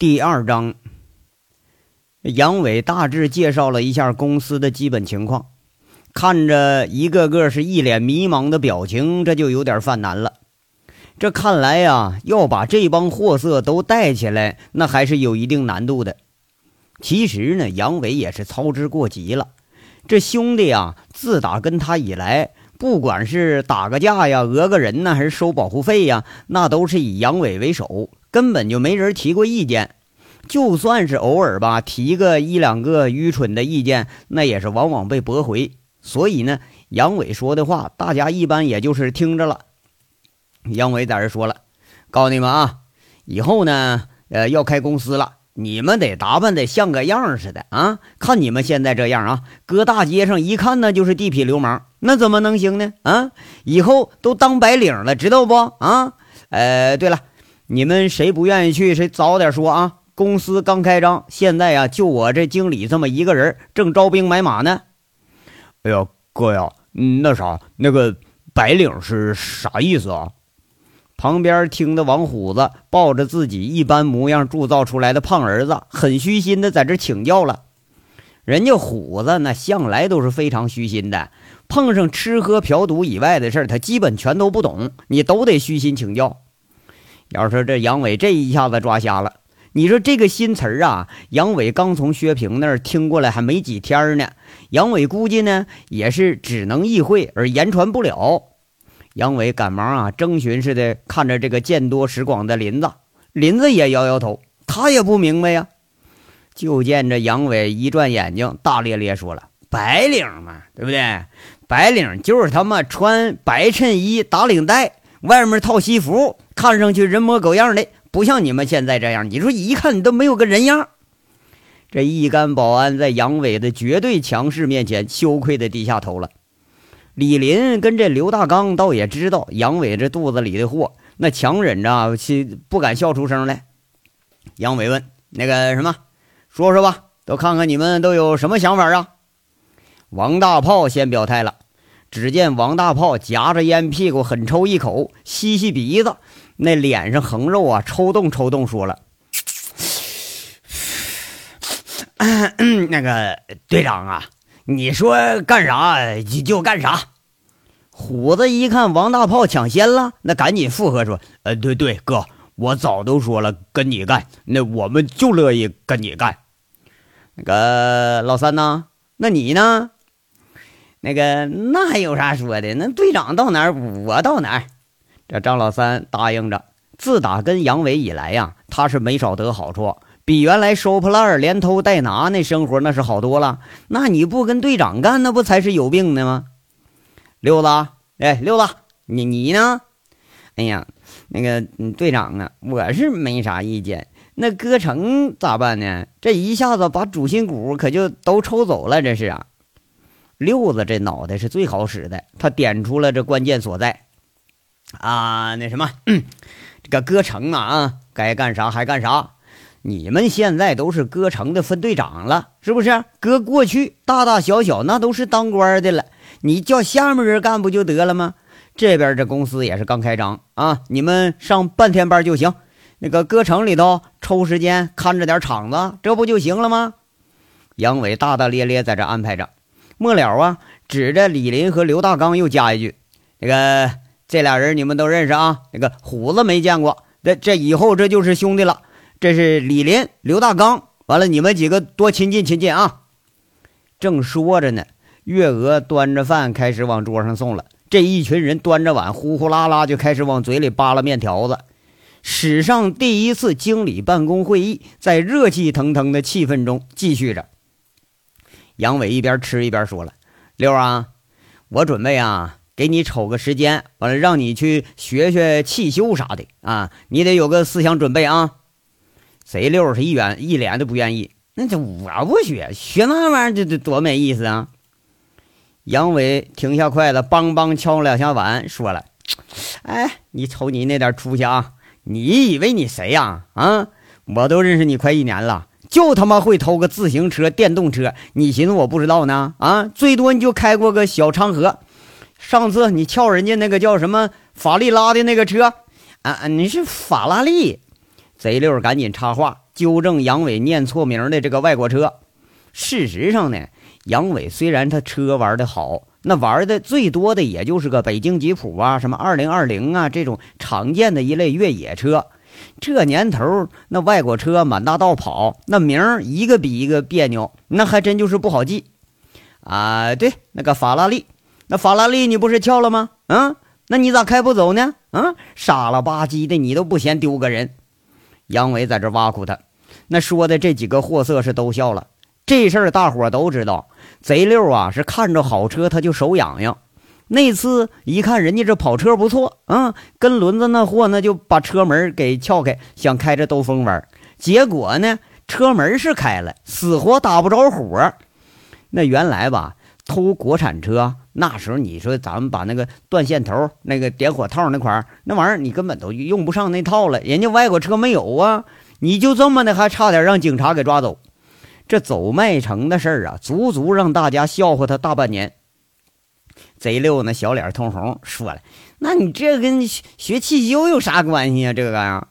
第二章，杨伟大致介绍了一下公司的基本情况，看着一个个是一脸迷茫的表情，这就有点犯难了。这看来呀，要把这帮货色都带起来，那还是有一定难度的。其实呢，杨伟也是操之过急了。这兄弟呀，自打跟他以来，不管是打个架呀、讹个人呢，还是收保护费呀，那都是以杨伟为首。根本就没人提过意见，就算是偶尔吧，提个一两个愚蠢的意见，那也是往往被驳回。所以呢，杨伟说的话，大家一般也就是听着了。杨伟在这说了：“告诉你们啊，以后呢，呃，要开公司了，你们得打扮得像个样似的啊！看你们现在这样啊，搁大街上一看呢就是地痞流氓，那怎么能行呢？啊，以后都当白领了，知道不？啊，呃，对了。”你们谁不愿意去？谁早点说啊！公司刚开张，现在呀，就我这经理这么一个人，正招兵买马呢。哎呀，哥呀，那啥，那个白领是啥意思啊？旁边听的王虎子抱着自己一般模样铸造出来的胖儿子，很虚心的在这请教了。人家虎子那向来都是非常虚心的，碰上吃喝嫖赌以外的事他基本全都不懂，你都得虚心请教。要说这杨伟这一下子抓瞎了，你说这个新词儿啊，杨伟刚从薛平那儿听过来还没几天呢。杨伟估计呢也是只能意会而言传不了。杨伟赶忙啊征询似的看着这个见多识广的林子，林子也摇摇头，他也不明白呀。就见这杨伟一转眼睛，大咧咧说了：“白领嘛，对不对？白领就是他妈穿白衬衣打领带，外面套西服。”看上去人模狗样的，不像你们现在这样。你说一看你都没有个人样。这一干保安在杨伟的绝对强势面前，羞愧的低下头了。李林跟这刘大刚倒也知道杨伟这肚子里的货，那强忍着气不敢笑出声来。杨伟问：“那个什么，说说吧，都看看你们都有什么想法啊？”王大炮先表态了。只见王大炮夹着烟屁股，狠抽一口，吸吸鼻子。那脸上横肉啊，抽动抽动，说了：“那个队长啊，你说干啥就就干啥。”虎子一看王大炮抢先了，那赶紧附和说：“呃，对对，哥，我早都说了跟你干，那我们就乐意跟你干。那个老三呢？那你呢？那个那还有啥说的？那队长到哪儿，我到哪儿。”这张老三答应着，自打跟杨伟以来呀，他是没少得好处，比原来收破烂连偷带拿那生活那是好多了。那你不跟队长干，那不才是有病呢吗？六子，哎，六子，你你呢？哎呀，那个队长啊，我是没啥意见。那哥成咋办呢？这一下子把主心骨可就都抽走了，这是啊。六子这脑袋是最好使的，他点出了这关键所在。啊，那什么，这个歌城啊，啊，该干啥还干啥。你们现在都是歌城的分队长了，是不是？搁过去大大小小那都是当官的了，你叫下面人干不就得了吗？这边这公司也是刚开张啊，你们上半天班就行。那个歌城里头抽时间看着点场子，这不就行了吗？杨伟大大咧咧在这安排着，末了啊，指着李林和刘大刚又加一句：“那个。”这俩人你们都认识啊？那个虎子没见过，这这以后这就是兄弟了。这是李林、刘大刚，完了你们几个多亲近亲近啊！正说着呢，月娥端着饭开始往桌上送了。这一群人端着碗，呼呼啦啦就开始往嘴里扒拉面条子。史上第一次经理办公会议在热气腾腾的气氛中继续着。杨伟一边吃一边说了：“六啊，我准备啊。”给你瞅个时间，完了让你去学学汽修啥的啊！你得有个思想准备啊！谁六是一脸一脸的不愿意，那这我不学，学那玩意儿这这多没意思啊！杨伟停下筷子，梆梆敲两下碗，说了：“哎，你瞅你那点出息啊！你以为你谁呀？啊，我都认识你快一年了，就他妈会偷个自行车、电动车，你寻思我不知道呢？啊，最多你就开过个小昌河。”上次你撬人家那个叫什么法利拉的那个车，啊，你是法拉利，贼六赶紧插话，纠正杨伟念错名的这个外国车。事实上呢，杨伟虽然他车玩的好，那玩的最多的也就是个北京吉普啊，什么二零二零啊这种常见的一类越野车。这年头，那外国车满大道跑，那名儿一个比一个别扭，那还真就是不好记啊。对，那个法拉利，那法拉利你不是翘了吗？嗯，那你咋开不走呢？嗯，傻了吧唧的，你都不嫌丢个人。杨伟在这挖苦他，那说的这几个货色是都笑了。这事儿大伙都知道，贼六啊是看着好车他就手痒痒。那次一看人家这跑车不错，嗯，跟轮子那货那就把车门给撬开，想开着兜风玩。结果呢，车门是开了，死活打不着火。那原来吧，偷国产车那时候，你说咱们把那个断线头、那个点火套那块儿那玩意儿，你根本都用不上那套了。人家外国车没有啊，你就这么的，还差点让警察给抓走。这走麦城的事儿啊，足足让大家笑话他大半年。贼六那小脸通红，说了：“那你这跟学汽修有啥关系啊？这个呀，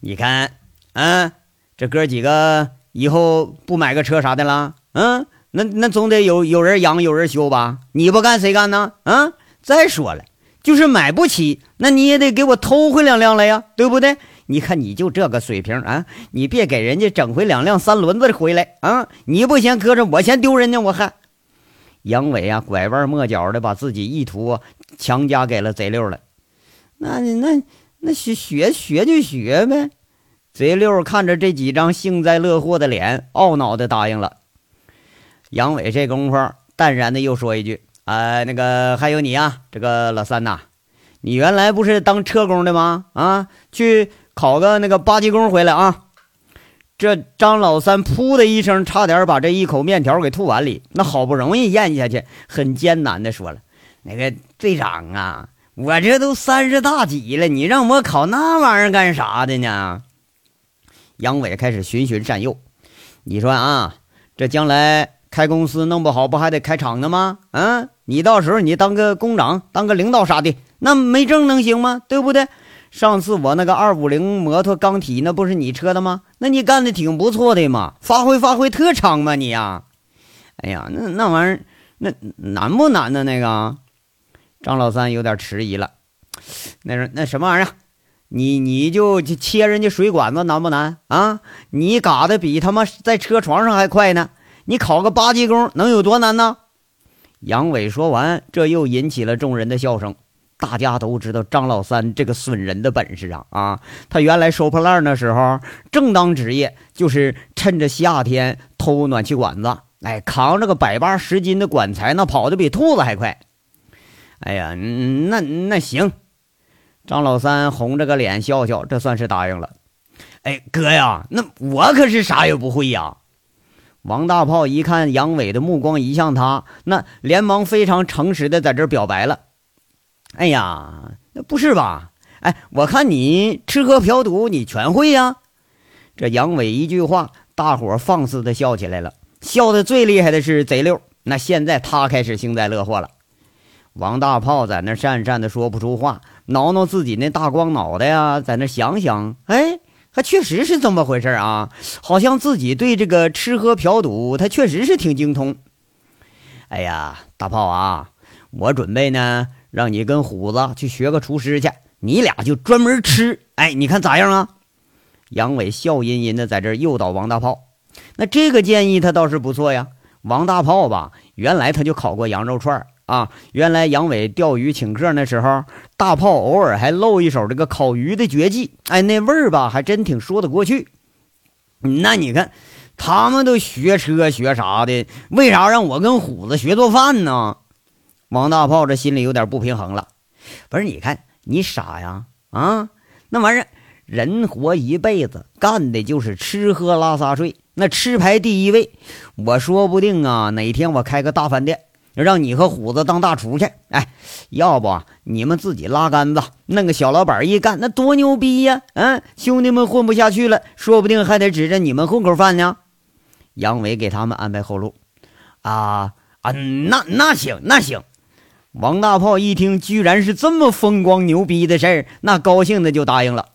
你看，嗯，这哥几个以后不买个车啥的了？嗯，那那总得有有人养，有人修吧？你不干谁干呢？啊！再说了，就是买不起，那你也得给我偷回两辆来呀，对不对？你看你就这个水平啊，你别给人家整回两辆三轮子回来啊！你不嫌磕碜，我嫌丢人呢，我还。”杨伟啊，拐弯抹角的把自己意图强加给了贼六了。那你那那学学学就学呗。贼六看着这几张幸灾乐祸的脸，懊恼的答应了。杨伟这功夫淡然的又说一句：“啊，那个还有你啊，这个老三呐，你原来不是当车工的吗？啊，去考个那个八级工回来啊。”这张老三噗的一声，差点把这一口面条给吐碗里。那好不容易咽下去，很艰难的说了：“那个队长啊，我这都三十大几了，你让我考那玩意儿干啥的呢？”杨伟开始循循善诱：“你说啊，这将来开公司弄不好，不还得开厂呢吗？嗯，你到时候你当个工长，当个领导啥的，那没证能行吗？对不对？”上次我那个二五零摩托钢体，那不是你车的吗？那你干的挺不错的嘛，发挥发挥特长嘛你呀！哎呀，那那玩意儿那难不难呢？那个张老三有点迟疑了。那那什么玩意儿？你你就切人家水管子难不难啊？你嘎的比他妈在车床上还快呢！你考个八级工能有多难呢？杨伟说完，这又引起了众人的笑声。大家都知道张老三这个损人的本事啊啊！他原来收破烂的时候，正当职业就是趁着夏天偷暖气管子，哎，扛着个百八十斤的管材，那跑的比兔子还快。哎呀，那那行，张老三红着个脸笑笑，这算是答应了。哎，哥呀，那我可是啥也不会呀。王大炮一看杨伟的目光移向他，那连忙非常诚实的在这表白了。哎呀，那不是吧？哎，我看你吃喝嫖赌你全会呀！这杨伟一句话，大伙放肆的笑起来了。笑的最厉害的是贼六，那现在他开始幸灾乐祸了。王大炮在那讪讪的说不出话，挠挠自己那大光脑袋呀，在那想想，哎，还确实是这么回事啊！好像自己对这个吃喝嫖赌，他确实是挺精通。哎呀，大炮啊，我准备呢。让你跟虎子去学个厨师去，你俩就专门吃。哎，你看咋样啊？杨伟笑吟吟的在这诱导王大炮。那这个建议他倒是不错呀。王大炮吧，原来他就烤过羊肉串啊。原来杨伟钓鱼请客那时候，大炮偶尔还露一手这个烤鱼的绝技。哎，那味儿吧，还真挺说得过去。那你看，他们都学车学啥的，为啥让我跟虎子学做饭呢？王大炮这心里有点不平衡了，不是？你看你傻呀啊！那玩意儿，人活一辈子干的就是吃喝拉撒睡，那吃排第一位。我说不定啊，哪天我开个大饭店，让你和虎子当大厨去。哎，要不你们自己拉杆子，弄个小老板一干，那多牛逼呀！嗯，兄弟们混不下去了，说不定还得指着你们混口饭呢。杨伟给他们安排后路。啊啊，那那行，那行。王大炮一听，居然是这么风光牛逼的事儿，那高兴的就答应了。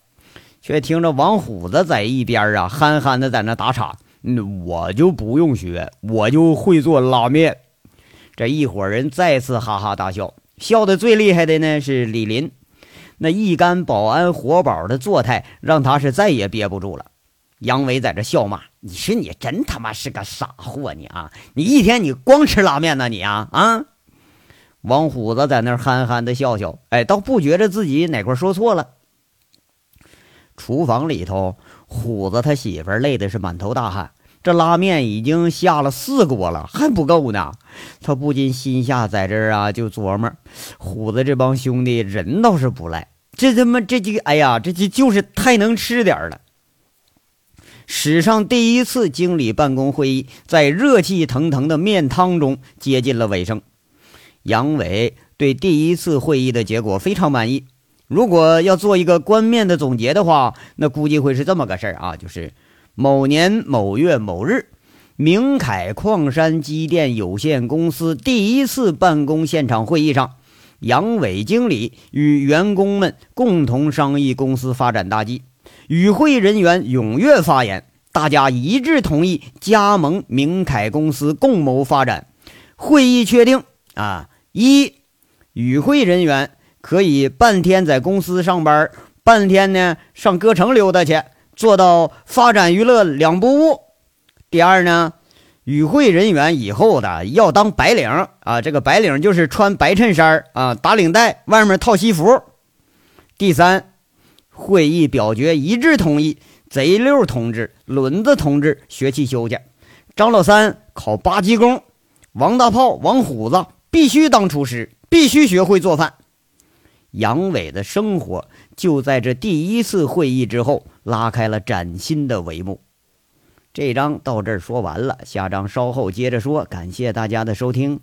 却听着王虎子在一边啊憨憨的在那打岔：“嗯，我就不用学，我就会做拉面。”这一伙人再次哈哈大笑，笑得最厉害的呢是李林，那一干保安活宝的做态让他是再也憋不住了。杨伟在这笑骂：“你说你真他妈是个傻货，你啊，你一天你光吃拉面呢，你啊啊！”王虎子在那儿憨憨的笑笑，哎，倒不觉着自己哪块说错了。厨房里头，虎子他媳妇累的是满头大汗。这拉面已经下了四锅了，还不够呢。他不禁心下在这儿啊，就琢磨：虎子这帮兄弟人倒是不赖，这他妈这几个，哎呀，这就就是太能吃点了。史上第一次经理办公会议在热气腾腾的面汤中接近了尾声。杨伟对第一次会议的结果非常满意。如果要做一个冠面的总结的话，那估计会是这么个事儿啊，就是。某年某月某日，明凯矿山机电有限公司第一次办公现场会议上，杨伟经理与员工们共同商议公司发展大计，与会人员踊跃发言，大家一致同意加盟明凯公司，共谋发展。会议确定啊，一，与会人员可以半天在公司上班，半天呢上歌城溜达去。做到发展娱乐两不误。第二呢，与会人员以后的要当白领啊，这个白领就是穿白衬衫啊，打领带，外面套西服。第三，会议表决一致同意，贼溜同志、轮子同志学汽修去，张老三考八级工，王大炮、王虎子必须当厨师，必须学会做饭。杨伟的生活就在这第一次会议之后拉开了崭新的帷幕。这章到这儿说完了，下章稍后接着说。感谢大家的收听。